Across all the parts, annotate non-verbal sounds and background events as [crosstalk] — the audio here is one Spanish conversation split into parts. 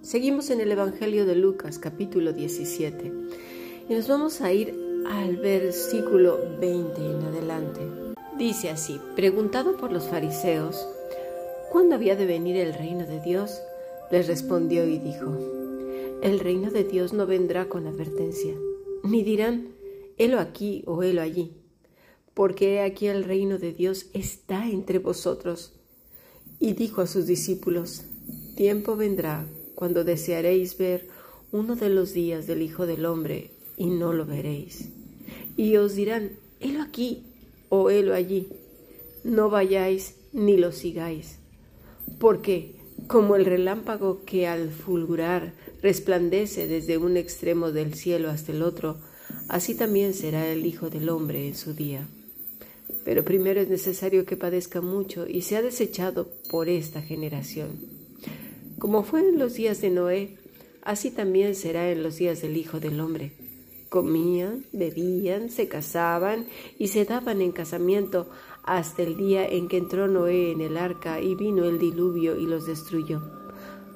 Seguimos en el Evangelio de Lucas, capítulo 17. Y nos vamos a ir al versículo 20 en adelante. Dice así, preguntado por los fariseos, ¿cuándo había de venir el reino de Dios? Les respondió y dijo, el reino de Dios no vendrá con advertencia, ni dirán, helo aquí o helo allí, porque aquí el reino de Dios está entre vosotros y dijo a sus discípulos, Tiempo vendrá cuando desearéis ver uno de los días del Hijo del Hombre y no lo veréis. Y os dirán, helo aquí o helo allí. No vayáis ni lo sigáis. Porque como el relámpago que al fulgurar resplandece desde un extremo del cielo hasta el otro, así también será el Hijo del Hombre en su día. Pero primero es necesario que padezca mucho y sea desechado por esta generación. Como fue en los días de Noé, así también será en los días del Hijo del Hombre. Comían, bebían, se casaban y se daban en casamiento hasta el día en que entró Noé en el arca y vino el diluvio y los destruyó.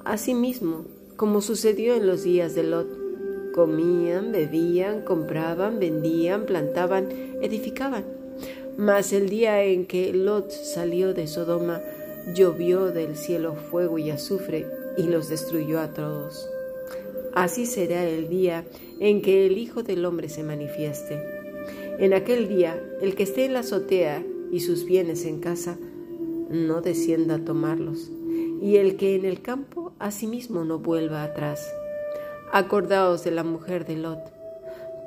Asimismo, como sucedió en los días de Lot, comían, bebían, compraban, vendían, plantaban, edificaban mas el día en que Lot salió de Sodoma, llovió del cielo fuego y azufre y los destruyó a todos. Así será el día en que el Hijo del Hombre se manifieste. En aquel día, el que esté en la azotea y sus bienes en casa, no descienda a tomarlos, y el que en el campo asimismo no vuelva atrás. Acordaos de la mujer de Lot.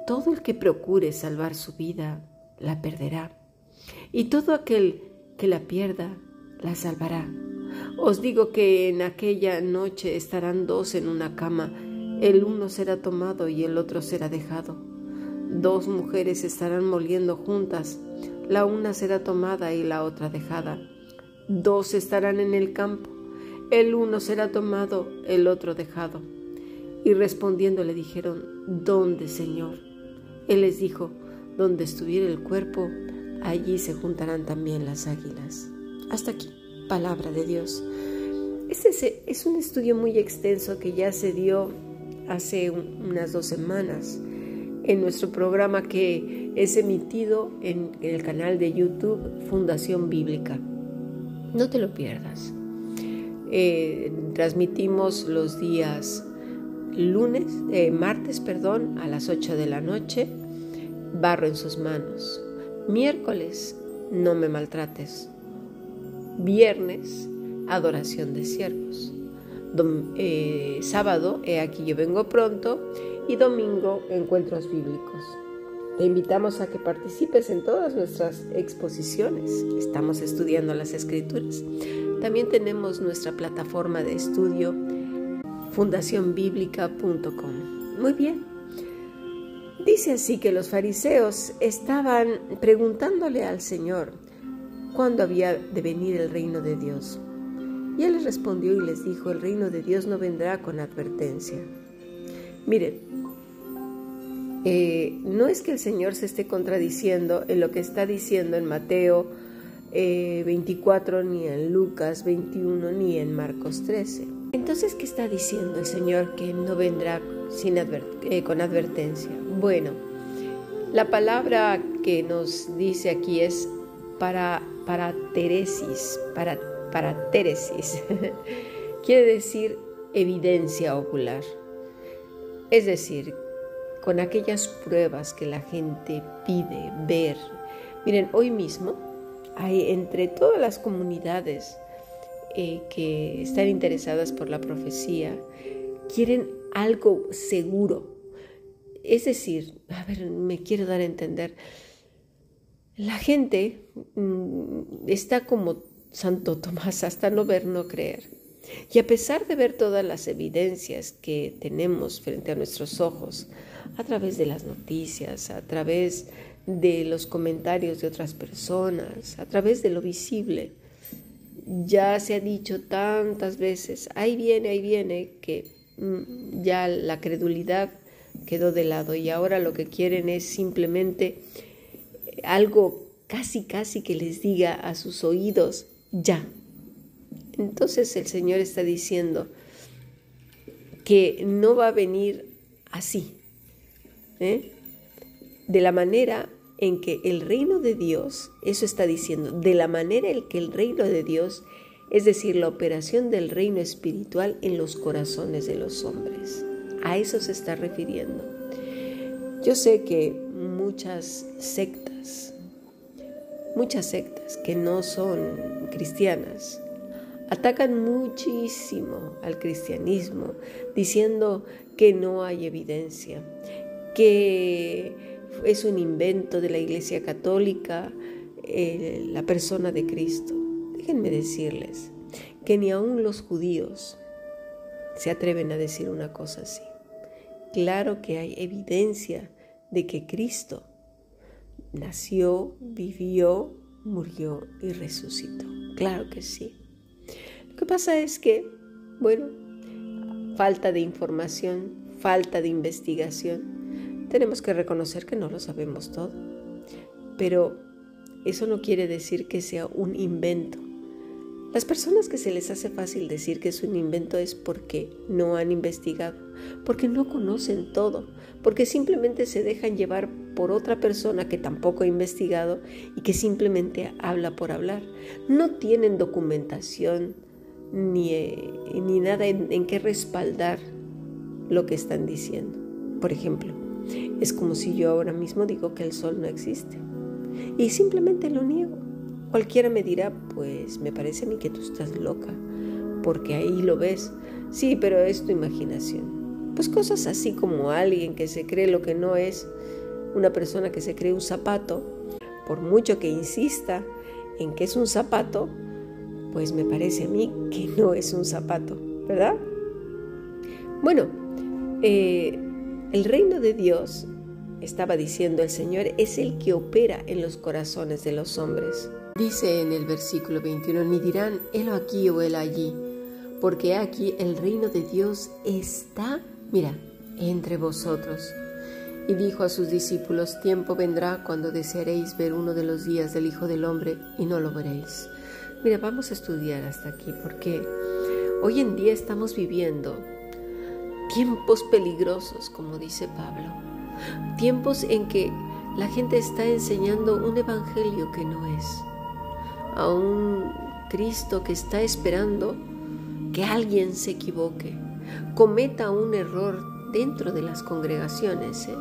Todo el que procure salvar su vida, la perderá y todo aquel que la pierda, la salvará. Os digo que en aquella noche estarán dos en una cama, el uno será tomado y el otro será dejado. Dos mujeres estarán moliendo juntas, la una será tomada y la otra dejada. Dos estarán en el campo, el uno será tomado, el otro dejado. Y respondiendo le dijeron, ¿dónde, Señor? Él les dijo, donde estuviera el cuerpo, allí se juntarán también las águilas. Hasta aquí, palabra de Dios. Este es un estudio muy extenso que ya se dio hace unas dos semanas en nuestro programa que es emitido en el canal de YouTube Fundación Bíblica. No te lo pierdas. Eh, transmitimos los días lunes, eh, martes, perdón, a las 8 de la noche, barro en sus manos. Miércoles, no me maltrates. Viernes, adoración de siervos. Eh, sábado, aquí yo vengo pronto. Y domingo, encuentros bíblicos. Te invitamos a que participes en todas nuestras exposiciones. Estamos estudiando las escrituras. También tenemos nuestra plataforma de estudio fundacionbiblica.com. Muy bien, Dice así que los fariseos estaban preguntándole al Señor cuándo había de venir el reino de Dios. Y él les respondió y les dijo, el reino de Dios no vendrá con advertencia. Miren, eh, no es que el Señor se esté contradiciendo en lo que está diciendo en Mateo 24, eh, ni en Lucas 21, ni en Marcos 13. Entonces, ¿qué está diciendo el Señor que no vendrá sin eh, con advertencia? Bueno, la palabra que nos dice aquí es para, para teresis, para, para teresis. [laughs] Quiere decir evidencia ocular. Es decir, con aquellas pruebas que la gente pide ver. Miren, hoy mismo hay entre todas las comunidades eh, que están interesadas por la profecía, quieren algo seguro, es decir, a ver, me quiero dar a entender, la gente mm, está como Santo Tomás, hasta no ver, no creer. Y a pesar de ver todas las evidencias que tenemos frente a nuestros ojos, a través de las noticias, a través de los comentarios de otras personas, a través de lo visible, ya se ha dicho tantas veces, ahí viene, ahí viene, que mm, ya la credulidad quedó de lado y ahora lo que quieren es simplemente algo casi, casi que les diga a sus oídos, ya, Entonces el Señor está diciendo que no va a venir así, ¿eh? de la manera en que el reino de Dios, eso está diciendo, de la manera en que el reino de Dios, es decir, la operación del reino espiritual en los corazones de los hombres. A eso se está refiriendo. Yo sé que muchas sectas, muchas sectas que no son cristianas, atacan muchísimo al cristianismo, diciendo que no hay evidencia, que es un invento de la Iglesia Católica eh, la persona de Cristo. Déjenme decirles que ni aun los judíos se atreven a decir una cosa así. Claro que hay evidencia de que Cristo nació, vivió, murió y resucitó. Claro que sí. Lo que pasa es que, bueno, falta de información, falta de investigación tenemos que reconocer que no lo sabemos todo, pero eso no quiere decir que sea un invento. Las personas que se les hace fácil decir que es un invento es porque no han investigado, porque no conocen todo, porque simplemente se dejan llevar por otra persona que tampoco ha investigado y que simplemente habla por hablar. No tienen documentación ni, eh, ni nada en, en qué respaldar lo que están diciendo. Por ejemplo, es como si yo ahora mismo digo que el sol no existe. Y simplemente lo niego. Cualquiera me dirá, pues me parece a mí que tú estás loca, porque ahí lo ves. Sí, pero es tu imaginación. Pues cosas así como alguien que se cree lo que no es, una persona que se cree un zapato, por mucho que insista en que es un zapato, pues me parece a mí que no es un zapato, ¿verdad? Bueno, eh, el reino de Dios, estaba diciendo el Señor, es el que opera en los corazones de los hombres. Dice en el versículo 21, ni dirán, él aquí o él allí, porque aquí el reino de Dios está, mira, entre vosotros. Y dijo a sus discípulos, tiempo vendrá cuando desearéis ver uno de los días del Hijo del Hombre y no lo veréis. Mira, vamos a estudiar hasta aquí porque hoy en día estamos viviendo tiempos peligrosos, como dice Pablo, tiempos en que la gente está enseñando un evangelio que no es, a un Cristo que está esperando que alguien se equivoque, cometa un error dentro de las congregaciones, ¿eh?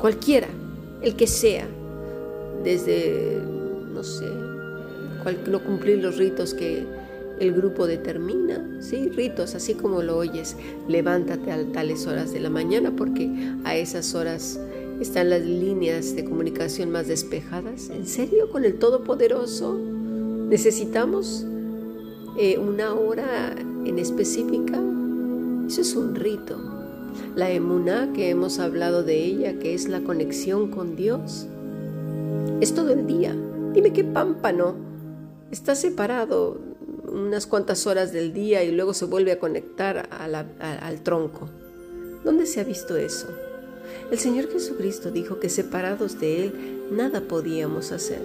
cualquiera, el que sea, desde, no sé, no cumplir los ritos que el grupo determina, sí, ritos, así como lo oyes, levántate a tales horas de la mañana porque a esas horas están las líneas de comunicación más despejadas. ¿En serio? ¿Con el Todopoderoso? ¿Necesitamos eh, una hora en específica? Eso es un rito. La emuná que hemos hablado de ella, que es la conexión con Dios, es todo el día. Dime qué pámpano está separado unas cuantas horas del día y luego se vuelve a conectar al tronco. ¿Dónde se ha visto eso? El Señor Jesucristo dijo que separados de Él nada podíamos hacer.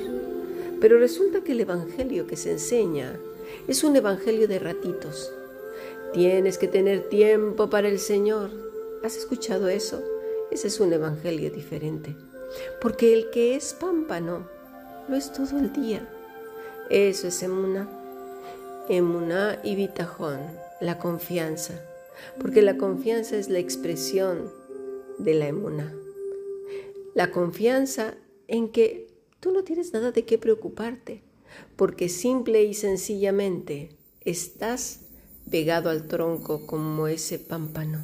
Pero resulta que el Evangelio que se enseña es un Evangelio de ratitos. Tienes que tener tiempo para el Señor. ¿Has escuchado eso? Ese es un Evangelio diferente. Porque el que es pámpano lo es todo el día. Eso es emuna. Emuná y Bitajón, la confianza, porque la confianza es la expresión de la emuná. La confianza en que tú no tienes nada de qué preocuparte, porque simple y sencillamente estás pegado al tronco como ese pámpano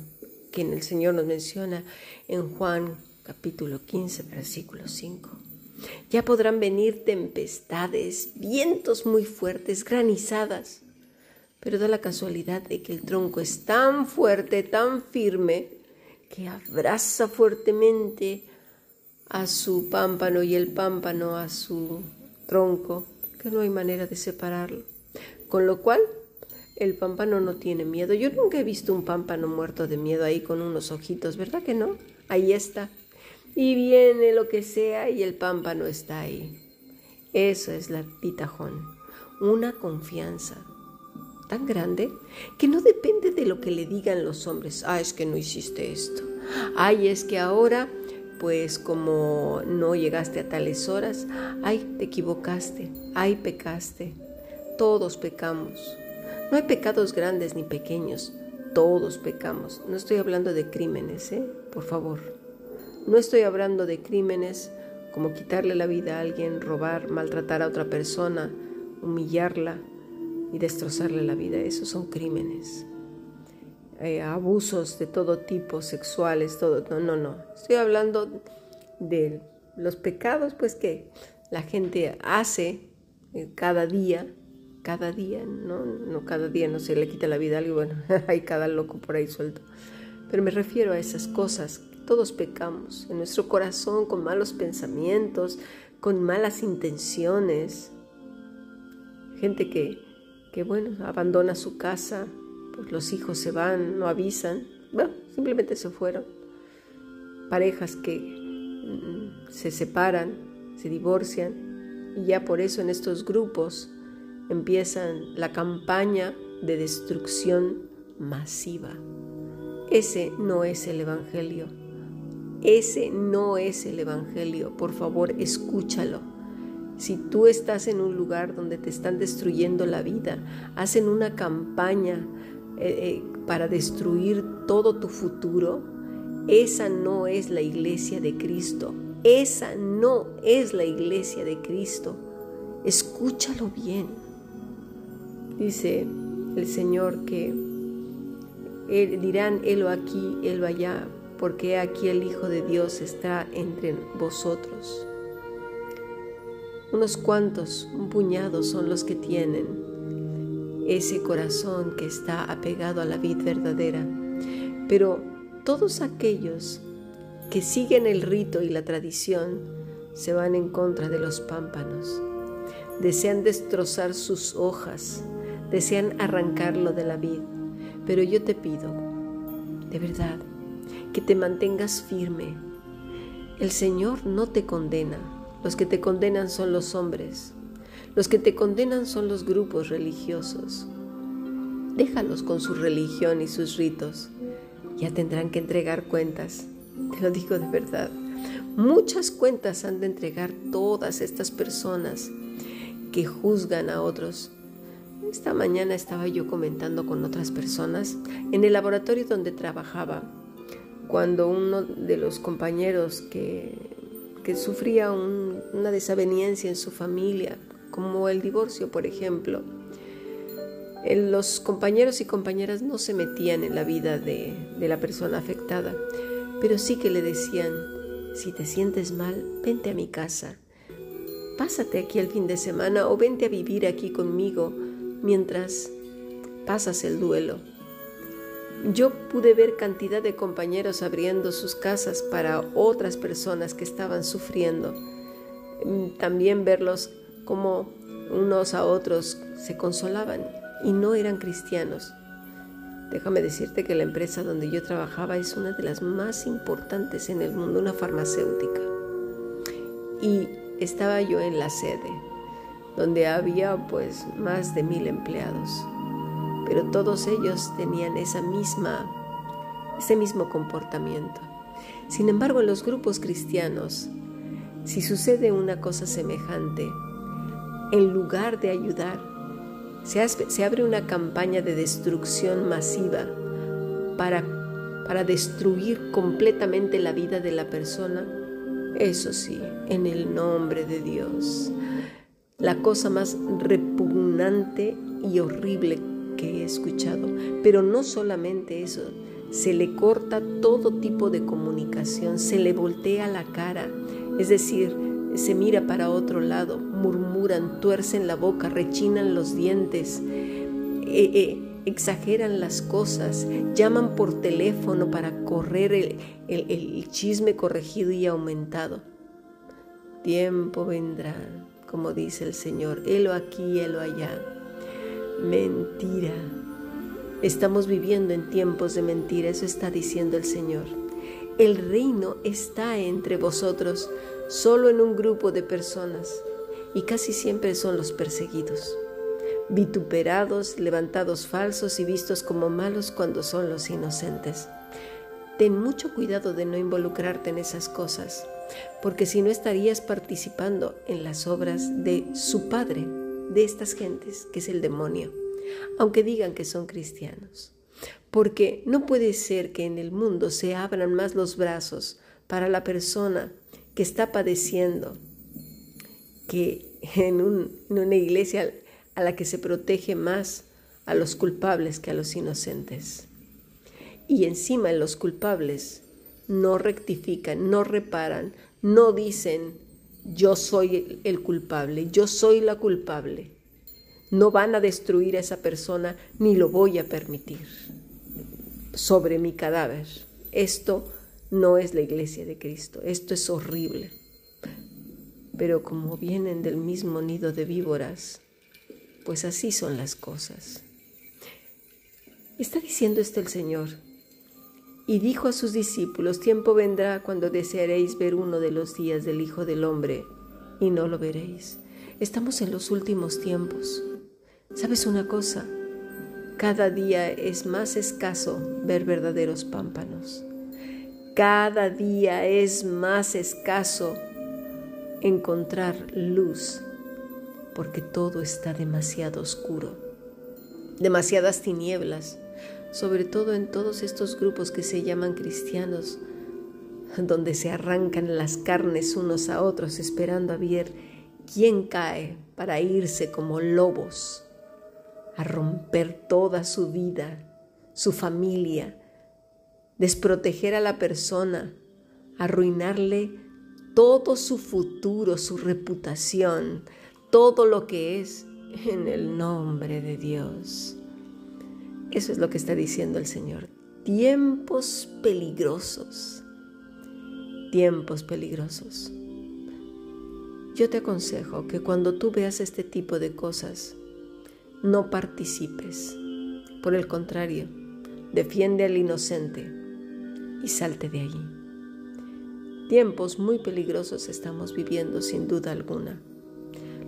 que el Señor nos menciona en Juan capítulo 15, versículo 5. Ya podrán venir tempestades, vientos muy fuertes, granizadas, pero da la casualidad de que el tronco es tan fuerte, tan firme, que abraza fuertemente a su pámpano y el pámpano a su tronco, que no hay manera de separarlo. Con lo cual, el pámpano no tiene miedo. Yo nunca he visto un pámpano muerto de miedo ahí con unos ojitos, ¿verdad que no? Ahí está y viene lo que sea y el pámpano está ahí. Eso es la pitajón, una confianza. tan grande que no depende de lo que le digan los hombres. Ah, es que no hiciste esto. Ay, es que ahora, pues como no llegaste a tales horas, ay, te equivocaste, ay, pecaste. Todos pecamos. No hay pecados grandes ni pequeños, todos pecamos. No estoy hablando de crímenes, ¿eh? Por favor. No estoy hablando de crímenes como quitarle la vida a alguien, robar, maltratar a otra persona, humillarla y destrozarle la vida. Esos son crímenes. Eh, abusos de todo tipo, sexuales, todo. No, no, no. Estoy hablando de los pecados, pues que la gente hace eh, cada día, cada día, ¿no? No cada día no se le quita la vida a alguien, bueno, [laughs] hay cada loco por ahí suelto. Pero me refiero a esas cosas. Todos pecamos en nuestro corazón con malos pensamientos, con malas intenciones. Gente que, que bueno, abandona su casa, pues los hijos se van, no avisan, bueno, simplemente se fueron. Parejas que mm, se separan, se divorcian y ya por eso en estos grupos empiezan la campaña de destrucción masiva. Ese no es el Evangelio. Ese no es el Evangelio. Por favor, escúchalo. Si tú estás en un lugar donde te están destruyendo la vida, hacen una campaña eh, eh, para destruir todo tu futuro, esa no es la iglesia de Cristo. Esa no es la iglesia de Cristo. Escúchalo bien. Dice el Señor que dirán, helo aquí, helo allá, porque aquí el Hijo de Dios está entre vosotros. Unos cuantos, un puñado son los que tienen ese corazón que está apegado a la vid verdadera. Pero todos aquellos que siguen el rito y la tradición se van en contra de los pámpanos. Desean destrozar sus hojas, desean arrancarlo de la vid pero yo te pido, de verdad, que te mantengas firme. El Señor no te condena. Los que te condenan son los hombres. Los que te condenan son los grupos religiosos. Déjalos con su religión y sus ritos. Ya tendrán que entregar cuentas. Te lo digo de verdad. Muchas cuentas han de entregar todas estas personas que juzgan a otros esta mañana estaba yo comentando con otras personas en el laboratorio donde trabajaba, cuando uno de los compañeros que, que sufría una desaveniencia en su familia, como el divorcio, por ejemplo, los compañeros y compañeras no se metían en la vida de, de la persona afectada, pero sí que le decían, si te sientes mal, vente a mi casa, pásate aquí el fin de semana o vente a vivir aquí conmigo mientras pasas el duelo. Yo pude ver cantidad de compañeros abriendo sus casas para otras personas que estaban sufriendo. Mm, también verlos como unos a otros se consolaban y no eran cristianos. Déjame decirte que la empresa donde yo trabajaba es una de las más importantes en el mundo, una farmacéutica. Y estaba yo en la sede donde había pues más de mil empleados, pero todos ellos tenían esa misma, ese mismo comportamiento. Sin embargo, en los grupos cristianos, si sucede una cosa semejante, en lugar de ayudar, se, abre una campaña de destrucción masiva para, para destruir completamente la vida de la persona. Eso sí, en el nombre de Dios la cosa más repugnante y horrible que he escuchado. Pero no solamente eso, se le corta todo tipo de comunicación, se le voltea la cara, es decir, se mira para otro lado, murmuran, tuercen la boca, rechinan los dientes, eh, eh, exageran las cosas, llaman por teléfono para correr el chisme corregido y aumentado. Tiempo vendrá como dice el Señor, helo aquí, helo allá. Mentira. Estamos viviendo en tiempos de mentira, eso está diciendo el Señor. El reino está entre vosotros, solo en un grupo de personas, y casi siempre son los perseguidos. vituperados, levantados falsos y vistos como malos cuando son los inocentes. Ten mucho cuidado de no involucrarte en esas cosas, porque si no estarías participando en las obras de su padre, de estas gentes, que es el demonio, aunque digan que son cristianos. Porque no puede ser que en el mundo se abran más los brazos para la persona que está padeciendo que en, una iglesia a la que se protege más a los culpables que a los inocentes. Y encima los culpables no rectifican, no reparan, no dicen yo soy el culpable, yo soy la culpable. No van a destruir a esa persona ni lo voy a permitir sobre mi cadáver. Esto no es la iglesia de Cristo, esto es horrible. Pero como vienen del mismo nido de víboras, pues así son las cosas. Está diciendo esto el Señor. Y dijo a sus discípulos, tiempo vendrá cuando desearéis ver uno de los días del Hijo del Hombre, y no lo veréis. Estamos en los últimos tiempos. ¿Sabes una cosa? Cada día es más escaso ver verdaderos pámpanos. Cada día es más escaso encontrar luz, porque todo está demasiado oscuro, demasiadas tinieblas sobre todo en todos estos grupos que se llaman cristianos, donde se arrancan las carnes unos a otros esperando a ver quién cae para irse como lobos a romper toda su vida, su familia, desproteger a la persona, arruinarle todo su futuro, su reputación, todo lo que es en el nombre de Dios. Eso es lo que está diciendo el Señor. Tiempos peligrosos. Tiempos peligrosos. Yo te aconsejo que cuando tú veas este tipo de cosas, no participes. Por el contrario, defiende al inocente y salte de allí. Tiempos muy peligrosos estamos viviendo sin duda alguna.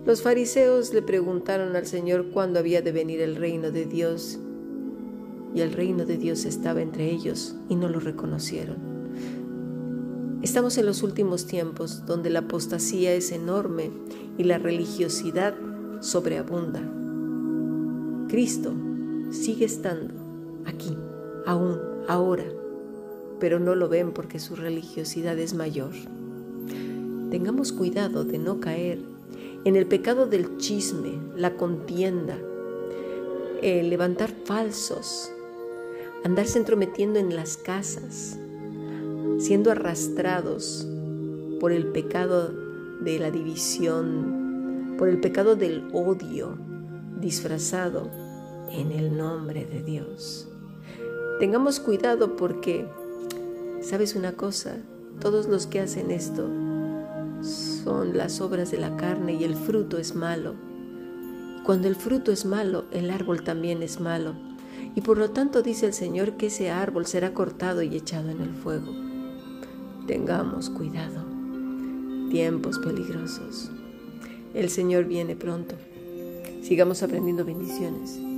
Los fariseos le preguntaron al Señor cuándo había de venir el reino de Dios y el reino de Dios estaba entre ellos y no lo reconocieron. Estamos en los últimos tiempos donde la apostasía es enorme y la religiosidad sobreabunda. Cristo sigue estando aquí, aún, ahora, pero no lo ven porque su religiosidad es mayor. Tengamos cuidado de no caer en el pecado del chisme, la contienda, el levantar falsos, andarse entrometiendo en las casas, siendo arrastrados por el pecado de la división, por el pecado del odio disfrazado en el nombre de Dios. Tengamos cuidado porque, ¿sabes una cosa? Todos los que hacen esto son las obras de la carne y el fruto es malo. Cuando el fruto es malo, el árbol también es malo y por lo tanto dice el Señor que ese árbol será cortado y echado en el fuego. Tengamos cuidado. Tiempos peligrosos. El Señor viene pronto. Sigamos aprendiendo bendiciones.